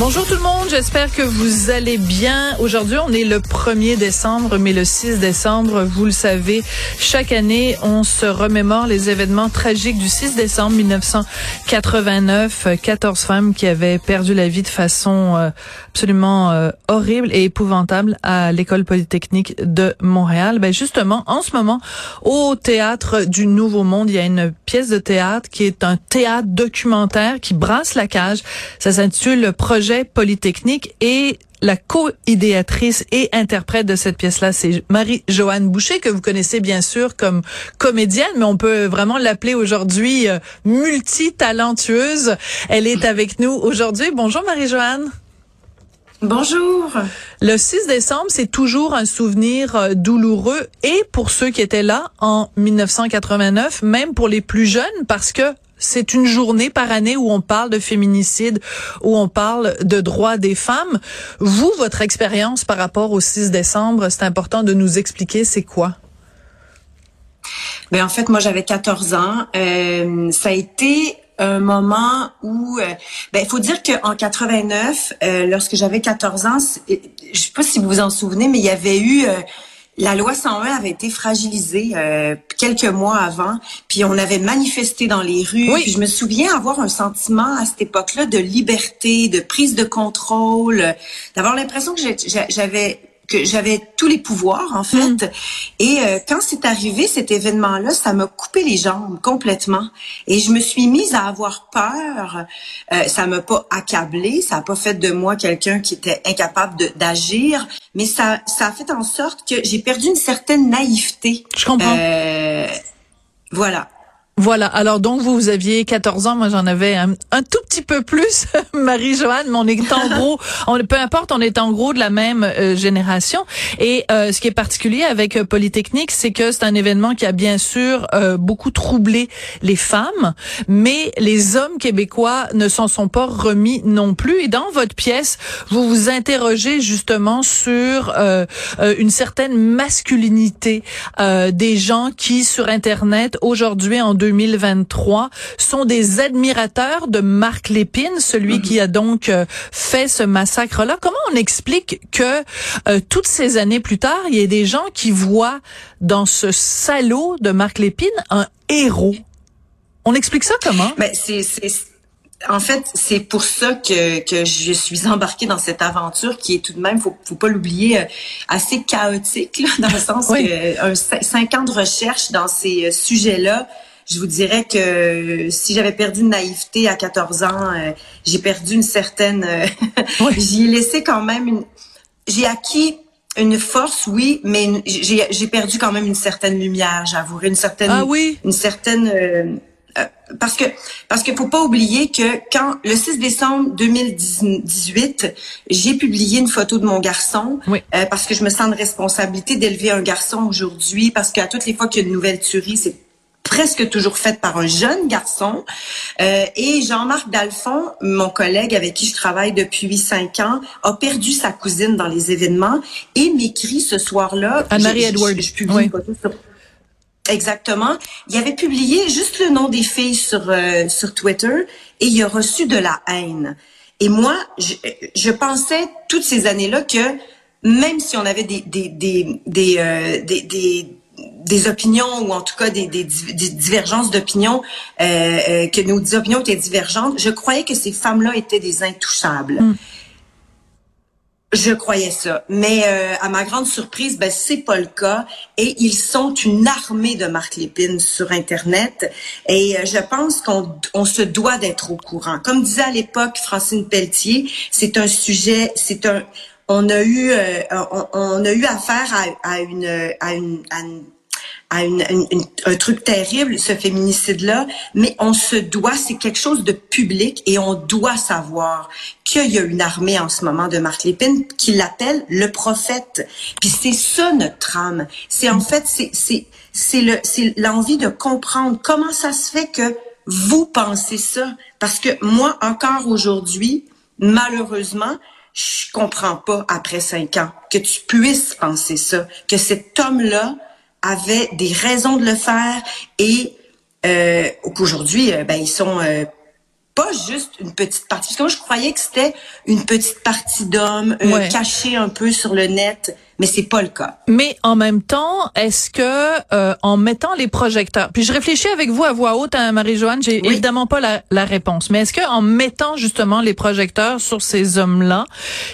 Bonjour tout le monde, j'espère que vous allez bien. Aujourd'hui, on est le 1er décembre, mais le 6 décembre, vous le savez, chaque année, on se remémore les événements tragiques du 6 décembre 1989. 14 femmes qui avaient perdu la vie de façon euh, absolument euh, horrible et épouvantable à l'école polytechnique de Montréal. Ben justement, en ce moment, au théâtre du Nouveau Monde, il y a une pièce de théâtre qui est un théâtre documentaire qui brasse la cage. Ça s'intitule Le projet Polytechnique et la co-idéatrice et interprète de cette pièce-là, c'est Marie-Joanne Boucher, que vous connaissez bien sûr comme comédienne, mais on peut vraiment l'appeler aujourd'hui euh, multitalentueuse. Elle est avec nous aujourd'hui. Bonjour Marie-Joanne. Bonjour. Le 6 décembre, c'est toujours un souvenir euh, douloureux et pour ceux qui étaient là en 1989, même pour les plus jeunes, parce que c'est une journée par année où on parle de féminicide, où on parle de droits des femmes. Vous, votre expérience par rapport au 6 décembre, c'est important de nous expliquer c'est quoi? Ben en fait, moi j'avais 14 ans. Euh, ça a été un moment où, euh, ben il faut dire qu'en 89, euh, lorsque j'avais 14 ans, je sais pas si vous vous en souvenez, mais il y avait eu euh, la loi 101 avait été fragilisée euh, quelques mois avant, puis on avait manifesté dans les rues. Oui. Puis je me souviens avoir un sentiment à cette époque-là de liberté, de prise de contrôle, d'avoir l'impression que j'avais que j'avais tous les pouvoirs en fait. Mm. Et euh, quand c'est arrivé cet événement-là, ça m'a coupé les jambes complètement. Et je me suis mise à avoir peur. Euh, ça m'a pas accablé, ça a pas fait de moi quelqu'un qui était incapable d'agir, mais ça ça a fait en sorte que j'ai perdu une certaine naïveté. Je comprends. Euh, voilà. Voilà. Alors donc vous, vous aviez 14 ans, moi j'en avais un, un tout petit peu plus, Marie-Joanne, mais on est en gros, on, peu importe, on est en gros de la même euh, génération. Et euh, ce qui est particulier avec euh, Polytechnique, c'est que c'est un événement qui a bien sûr euh, beaucoup troublé les femmes, mais les hommes québécois ne s'en sont pas remis non plus. Et dans votre pièce, vous vous interrogez justement sur euh, euh, une certaine masculinité euh, des gens qui sur Internet aujourd'hui en 2023 sont des admirateurs de Marc Lépine, celui qui a donc euh, fait ce massacre-là. Comment on explique que euh, toutes ces années plus tard, il y ait des gens qui voient dans ce salaud de Marc Lépine un héros? On explique ça comment? Ben, c'est, en fait, c'est pour ça que, que je suis embarquée dans cette aventure qui est tout de même, faut, faut pas l'oublier, euh, assez chaotique, là, dans le sens Oui. que un, cinq ans de recherche dans ces sujets-là, je vous dirais que euh, si j'avais perdu une naïveté à 14 ans, euh, j'ai perdu une certaine... euh, Oui. J'y ai laissé quand même une... J'ai acquis une force, oui, mais une- j'ai j'ai perdu quand même une certaine lumière, j'avouerai, une certaine Ah oui? une certaine euh, euh, parce que parce qu'il faut pas oublier que quand le 6 décembre 2018, j'ai publié une photo de mon garçon Oui. euh, parce que je me sens de responsabilité d'élever un garçon aujourd'hui parce qu'à toutes les fois qu'il y a une nouvelle tuerie, c'est presque toujours faite par un jeune garçon. Euh, et Jean-Marc Dalphon, mon collègue avec qui je travaille depuis 5 ans, a perdu sa cousine dans les événements et m'écrit ce soir-là. Anne-Marie je- je- Edwards. Je, publie Oui. une photo sur Exactement. Il avait publié juste le nom des filles sur euh, sur Twitter et il a reçu de la haine. Et moi, je, je pensais toutes ces années-là que même si on avait des des des des euh, des, des des opinions ou en tout cas des, des, des divergences d'opinions, euh, euh, que nos opinions étaient divergentes, je croyais que ces femmes-là étaient des intouchables. Je croyais ça, mais euh, à ma grande surprise, ben c'est pas le cas. Et ils sont une armée de Marc Lépine sur Internet. Et euh, je pense qu'on on se doit d'être au courant. Comme disait à l'époque Francine Pelletier, c'est un sujet, c'est un, on a eu, euh, on, a eu affaire à, une, à une, à une un truc terrible, ce féminicide-là, mais on se doit, c'est quelque chose de public et on doit savoir qu'il y a une armée en ce moment de Marc Lépine qui l'appelle le prophète. Puis c'est ça notre âme. C'est en fait, c'est c'est c'est l'envie de comprendre comment ça se fait que vous pensez ça. Parce que moi, encore aujourd'hui, malheureusement, je comprends pas après cinq ans que tu puisses penser ça, que cet homme-là avait des raisons de le faire et euh, qu'aujourd'hui, euh, ben ils sont euh, pas juste une petite partie. Parce que moi, je croyais que c'était une petite partie d'hommes euh, cachés un peu sur le net mais c'est pas le cas. Mais en même temps, est-ce que euh, en mettant les projecteurs, puis je réfléchis avec vous à voix haute, hein, Marie-Joanne, j'ai évidemment pas la, la, réponse, mais est-ce que en mettant justement les projecteurs sur ces hommes-là,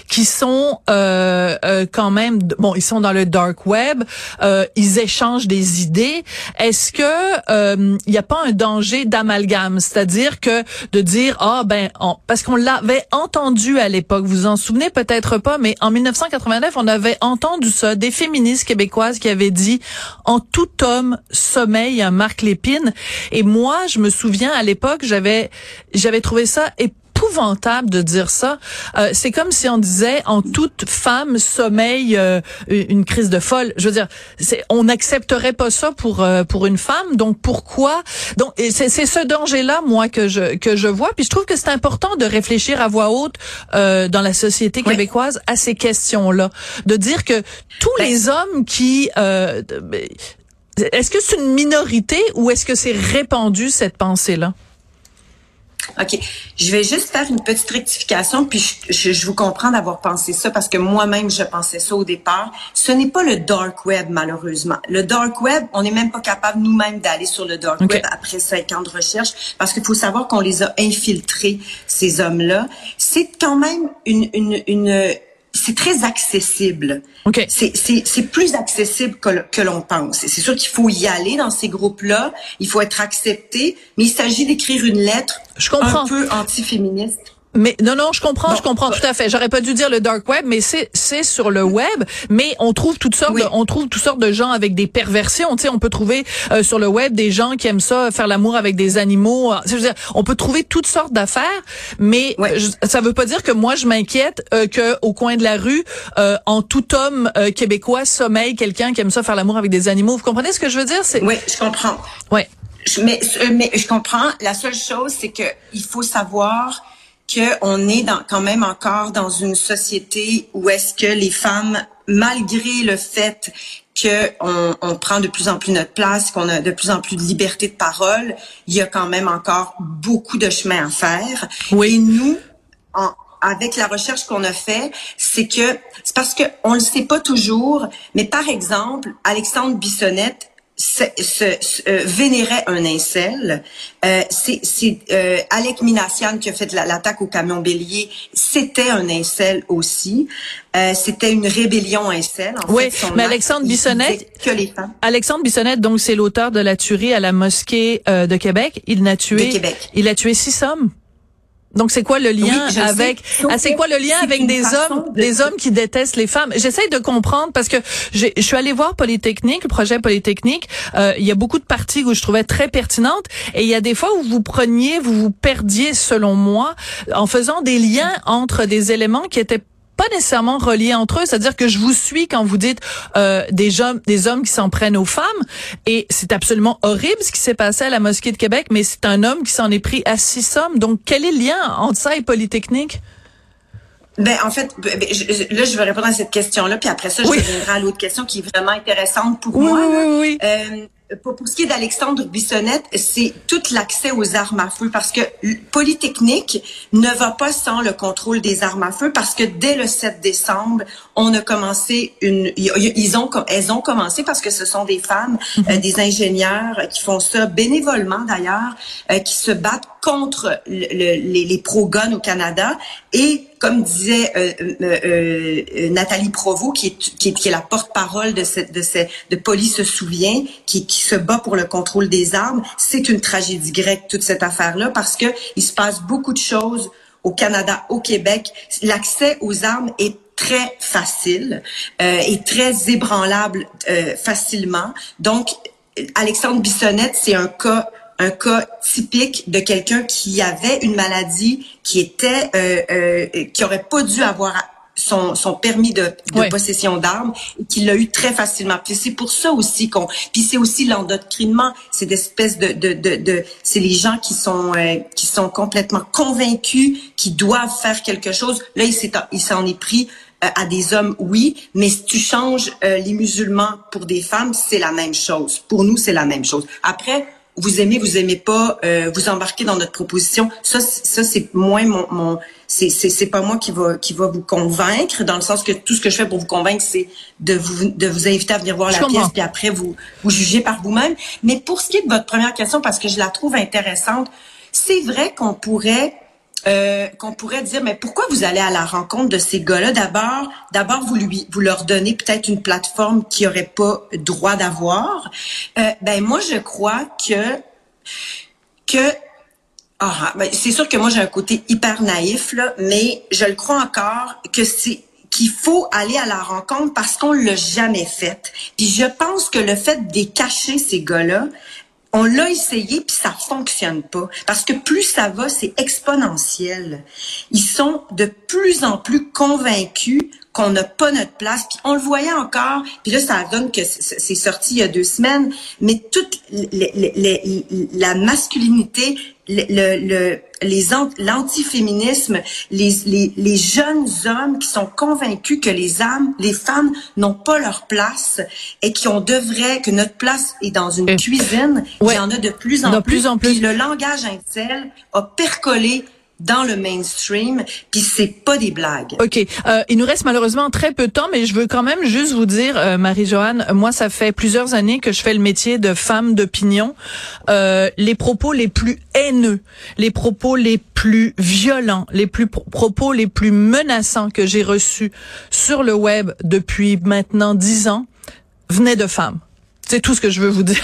qui sont euh, euh, quand même, bon, ils sont dans le dark web, euh, ils échangent des idées, est-ce que il n'y a pas un danger d'amalgame, c'est-à-dire que de dire ah ben parce qu'on l'avait entendu à l'époque, vous vous en souvenez peut-être pas, mais en 1989 on avait entendu du ça, des féministes québécoises qui avaient dit en tout homme sommeil un Marc Lépine. Et moi, je me souviens à l'époque, j'avais j'avais trouvé ça épouvantable de dire ça. Euh, c'est comme si on disait en toute femme sommeille euh, une crise de folle. Je veux dire, c'est, on n'accepterait pas ça pour euh, pour une femme. Donc pourquoi? Donc c'est, c'est ce danger-là, moi, que je que je vois. Puis je trouve que c'est important de réfléchir à voix haute dans la société québécoise à ces questions-là, de dire que tous ben les hommes qui est-ce que c'est une minorité ou est-ce que c'est répandu cette pensée-là? OK. Je vais juste faire une petite rectification, puis je, je, vous comprends d'avoir pensé ça parce que moi-même, je pensais ça au départ. Ce n'est pas le dark web, malheureusement. Le dark web, on n'est même pas capable nous-mêmes d'aller sur le dark web après cinq ans de recherche parce qu'il faut savoir qu'on les a infiltrés, ces hommes-là. C'est quand même une, une, une c'est très accessible. Okay. C'est plus accessible que, que l'on pense. C'est sûr qu'il faut y aller dans ces groupes-là, il faut être accepté, mais il s'agit d'écrire une lettre Je comprends. un peu anti-féministe mais non, non, je comprends, je comprends tout à fait. J'aurais pas dû dire le dark web, mais c'est c'est sur le web. Mais on trouve toutes sortes, de, on trouve toutes sortes de gens avec des perversions. Tu sais, on peut trouver euh, sur le web des gens qui aiment ça, faire l'amour avec des animaux. Je veux dire, on peut trouver toutes sortes d'affaires, mais ça veut pas dire que moi je m'inquiète euh, que au coin de la rue, euh, en tout homme euh, québécois sommeille quelqu'un qui aime ça faire l'amour avec des animaux. Vous comprenez ce que je veux dire? C'est. Oui, je comprends. Oui. Mais mais je comprends. La seule chose, c'est que il faut savoir qu'on est dans, quand même encore dans une société où est-ce que les femmes, malgré le fait qu'on on prend de plus en plus notre place, qu'on a de plus en plus de liberté de parole, il y a quand même encore beaucoup de chemin à faire. Oui. Et nous, en, avec la recherche qu'on a fait, c'est que c'est parce que on le sait pas toujours, mais par exemple, Alexandre Bissonnette se, euh, vénérait un incel. Euh, c'est euh, Alec Minassian qui a fait l'attaque au camion bélier. C'était un incel aussi. Euh, c'était une rébellion incel. En oui, mais Alexandre Bissonnette, que les femmes. Alexandre Bissonnette, donc c'est l'auteur de la tuerie à la mosquée de Québec. Il n'a tué, Québec. il a tué six hommes. Donc c'est quoi le lien avec ah, c'est quoi le lien avec des hommes des hommes qui détestent les femmes? J'essaie de comprendre parce que je suis allée voir Polytechnique, le projet Polytechnique, euh, il y a beaucoup de parties où je trouvais très pertinentes et il y a des fois où vous preniez, vous vous perdiez selon moi en faisant des liens entre des éléments qui étaient pas nécessairement reliés entre eux. C'est-à-dire que je vous suis quand vous dites euh, des hommes, des hommes qui s'en prennent aux femmes, et c'est absolument horrible ce qui s'est passé à la mosquée de Québec. Mais c'est un homme qui s'en est pris à six hommes. Donc quel est le lien entre ça et Polytechnique? Ben en fait, ben, là je vais répondre à cette question-là, puis après ça je reviendrai à l'autre question qui est vraiment intéressante pour moi. Oui, oui, oui. Euh, pour, ce qui est d'Alexandre Bissonnette, c'est tout l'accès aux armes à feu parce que Polytechnique ne va pas sans le contrôle des armes à feu parce que dès le 7 décembre, on a commencé une, ils ont, elles ont commencé parce que ce sont des femmes, euh, mm-hmm. des ingénieurs qui font ça bénévolement d'ailleurs, euh, qui se battent contre les, les pro-guns au Canada et comme disait euh, euh, euh, Nathalie Provost, qui est, qui est, la porte-parole de cette, de cette, de Police se souvient, qui, qui se bat pour le contrôle des armes, c'est une tragédie grecque toute cette affaire-là parce que il se passe beaucoup de choses au Canada, au Québec. L'accès aux armes est très facile et très ébranlable facilement. Donc Alexandre Bissonnette, c'est un cas un cas typique de quelqu'un qui avait une maladie qui était euh, euh, qui aurait pas dû avoir son, son permis de, de possession d'armes et qu'il l'a eu très facilement. Puis c'est pour ça aussi qu'on. Puis c'est aussi l'endoctrinement, c'est d'espèces de, de, de, de c'est les gens qui sont euh, qui sont complètement convaincus qu'ils doivent faire quelque chose. Là, il s'est il s'en est pris euh, à des hommes, oui, mais si tu changes euh, les musulmans pour des femmes, c'est la même chose. Pour nous, c'est la même chose. Après, vous aimez, vous aimez pas, euh, vous embarquez dans notre proposition. Ça, ça c'est moins mon, mon c'est, c'est, c'est pas moi qui va qui va vous convaincre dans le sens que tout ce que je fais pour vous convaincre, c'est de vous de vous inviter à venir voir la pièce puis après vous vous jugez par vous-même. Mais pour ce qui est de votre première question, parce que je la trouve intéressante, c'est vrai qu'on pourrait euh, qu'on pourrait dire, mais pourquoi vous allez à la rencontre de ces gars-là? D'abord, d'abord vous lui, vous leur donnez peut-être une plateforme qui aurait pas droit d'avoir. Euh, ben moi, je crois que que ah, ben, c'est sûr que moi j'ai un côté hyper naïf là, mais je le crois encore que c'est qu'il faut aller à la rencontre parce qu'on l'a jamais fait. Puis je pense que le fait de cacher ces gars-là, on l'a essayé puis ça fonctionne pas parce que plus ça va, c'est exponentiel. Ils sont de plus en plus convaincus qu'on n'a pas notre place. Puis on le voyait encore, puis là, ça donne que c'est sorti il y a deux semaines, mais toute la masculinité, le, le, les l'antiféminisme, les, les, les, jeunes hommes qui sont convaincus que les âmes, les femmes n'ont pas leur place et qui on devrait que notre place est dans une cuisine. Il y en a de plus en, plus. plus, en plus. Puis le langage incel a percolé dans le mainstream, puis c'est pas des blagues. OK. Euh, il nous reste malheureusement très peu de temps, mais je veux quand même juste vous dire, euh, Marie-Joanne, moi, ça fait plusieurs années que je fais le métier de femme d'opinion. Euh, les propos les plus haineux, les propos les plus violents, les plus propos les plus menaçants que j'ai reçus sur le web depuis maintenant dix ans venaient de femmes. C'est tout ce que je veux vous dire.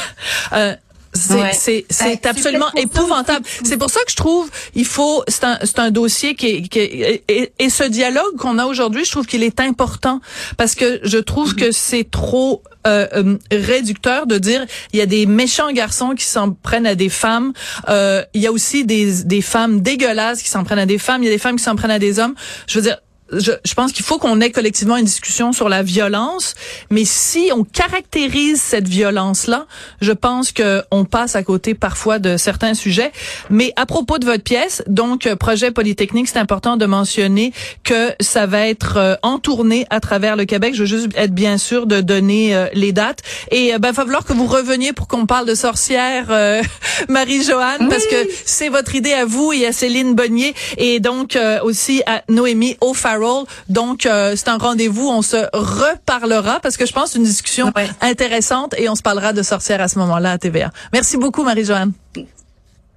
Euh, c'est c'est ben, absolument épouvantable. C'est pour ça que je trouve il faut c'est un c'est un dossier qui est, qui est, et, ce dialogue qu'on a aujourd'hui, je trouve qu'il est important parce que je trouve que c'est trop euh, euh, réducteur de dire il y a des méchants garçons qui s'en prennent à des femmes. Euh, il y a aussi des des femmes dégueulasses qui s'en prennent à des femmes. Il y a des femmes qui s'en prennent à des hommes. Je veux dire je, je, pense qu'il faut qu'on ait collectivement une discussion sur la violence, mais si on caractérise cette violence-là, je pense que on passe à côté parfois de certains sujets. Mais à propos de votre pièce, donc euh, projet Polytechnique, c'est important de mentionner que ça va être euh, en tournée à travers le Québec. Je veux juste être bien sûr de donner euh, les dates. Et ben, il va falloir que vous reveniez pour qu'on parle de sorcière, Marie-Joanne, parce que c'est votre idée à vous et à Céline Bonnier, et donc aussi à Noémie O'Farrell donc, euh, c'est un rendez-vous. On se reparlera parce que je pense une discussion intéressante et on se parlera de sorcières à ce moment-là à TVA. Merci beaucoup, Marie-Joanne.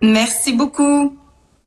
Merci beaucoup.